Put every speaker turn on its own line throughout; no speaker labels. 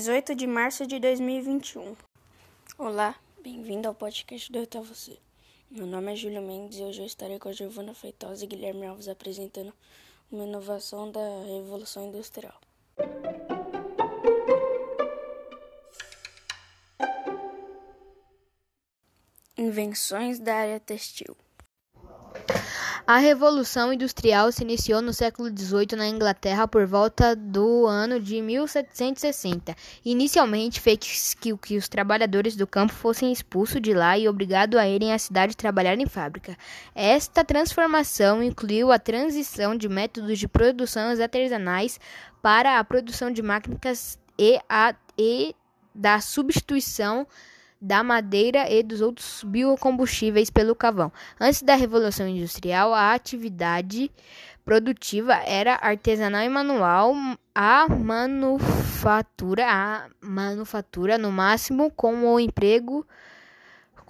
18 de março de 2021. Olá, bem-vindo ao podcast do Até Você. Meu nome é Júlio Mendes e hoje eu estarei com a Giovana Feitosa e Guilherme Alves apresentando uma inovação da Revolução Industrial. Invenções da área textil.
A Revolução Industrial se iniciou no século XVIII na Inglaterra por volta do ano de 1760. Inicialmente fez que, que os trabalhadores do campo fossem expulsos de lá e obrigados a irem à cidade trabalhar em fábrica. Esta transformação incluiu a transição de métodos de produção artesanais para a produção de máquinas e, a, e da substituição da madeira e dos outros biocombustíveis pelo carvão. Antes da Revolução Industrial, a atividade produtiva era artesanal e manual. A manufatura, a manufatura no máximo com o emprego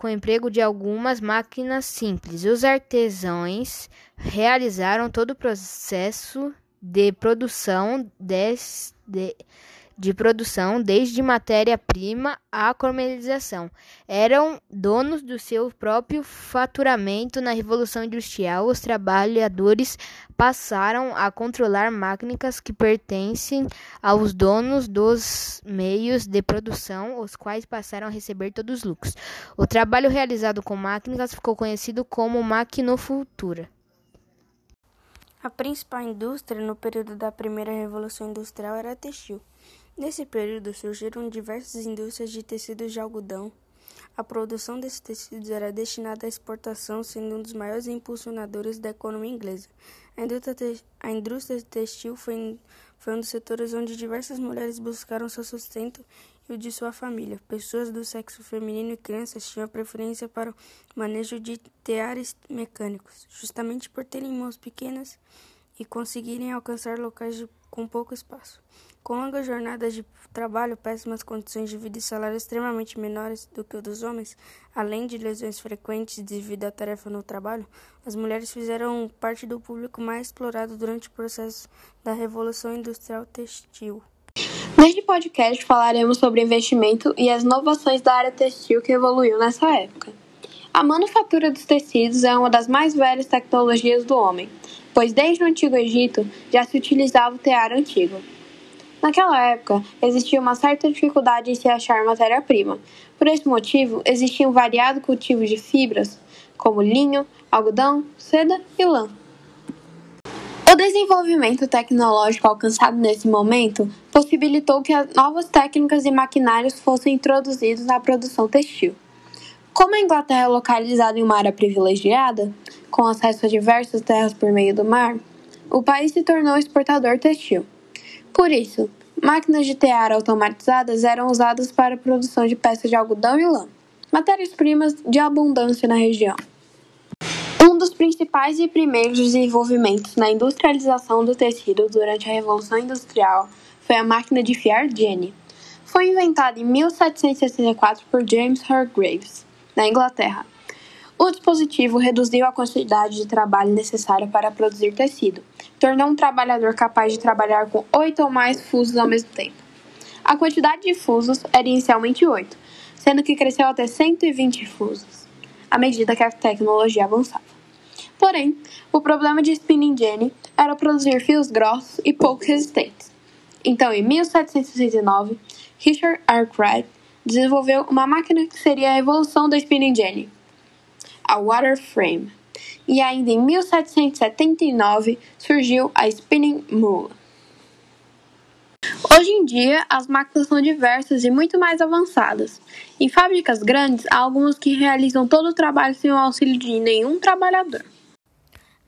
com o emprego de algumas máquinas simples. Os artesãos realizaram todo o processo de produção des, de, de produção, desde matéria-prima à comercialização. Eram donos do seu próprio faturamento. Na Revolução Industrial, os trabalhadores passaram a controlar máquinas que pertencem aos donos dos meios de produção, os quais passaram a receber todos os lucros. O trabalho realizado com máquinas ficou conhecido como maquinocultura.
A principal indústria no período da primeira Revolução Industrial era a textil. Nesse período surgiram diversas indústrias de tecidos de algodão. A produção desses tecidos era destinada à exportação, sendo um dos maiores impulsionadores da economia inglesa. A indústria, textil foi, foi um dos setores onde diversas mulheres buscaram seu sustento e o de sua família. Pessoas do sexo feminino e crianças tinham preferência para o manejo de teares mecânicos, justamente por terem mãos pequenas e conseguirem alcançar locais de, com pouco espaço. Com longas jornadas de trabalho, péssimas condições de vida e salários extremamente menores do que o dos homens, além de lesões frequentes devido à tarefa no trabalho, as mulheres fizeram parte do público mais explorado durante o processo da Revolução Industrial Textil.
Neste podcast falaremos sobre investimento e as inovações da área textil que evoluiu nessa época. A manufatura dos tecidos é uma das mais velhas tecnologias do homem, pois desde o Antigo Egito já se utilizava o tear antigo. Naquela época, existia uma certa dificuldade em se achar matéria-prima. Por esse motivo, existiam variados cultivos de fibras, como linho, algodão, seda e lã. O desenvolvimento tecnológico alcançado nesse momento possibilitou que novas técnicas e maquinários fossem introduzidos na produção textil. Como a Inglaterra é localizada em uma área privilegiada, com acesso a diversas terras por meio do mar, o país se tornou exportador textil. Por isso, máquinas de tear automatizadas eram usadas para a produção de peças de algodão e lã, matérias-primas de abundância na região. Um dos principais e primeiros desenvolvimentos na industrialização do tecido durante a Revolução Industrial foi a máquina de fiar Jenny. Foi inventada em 1764 por James Hargreaves, na Inglaterra. O dispositivo reduziu a quantidade de trabalho necessária para produzir tecido, tornou um trabalhador capaz de trabalhar com oito ou mais fusos ao mesmo tempo. A quantidade de fusos era inicialmente oito, sendo que cresceu até 120 fusos, à medida que a tecnologia avançava. Porém, o problema de spinning jenny era produzir fios grossos e pouco resistentes. Então, em 1769, Richard Arkwright desenvolveu uma máquina que seria a evolução da spinning jenny a water frame. E ainda em 1779 surgiu a spinning mule. Hoje em dia, as máquinas são diversas e muito mais avançadas. Em fábricas grandes, há algumas que realizam todo o trabalho sem o auxílio de nenhum trabalhador.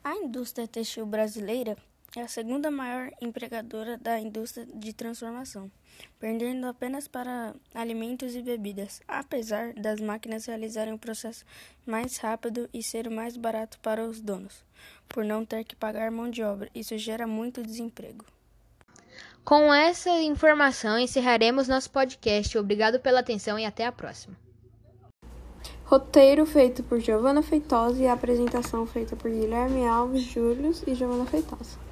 A indústria textil brasileira é a segunda maior empregadora da indústria de transformação, perdendo apenas para alimentos e bebidas, apesar das máquinas realizarem o processo mais rápido e ser mais barato para os donos, por não ter que pagar mão de obra. Isso gera muito desemprego.
Com essa informação, encerraremos nosso podcast. Obrigado pela atenção e até a próxima.
Roteiro feito por Giovana Feitosa e apresentação feita por Guilherme Alves, Július e Giovana Feitosa.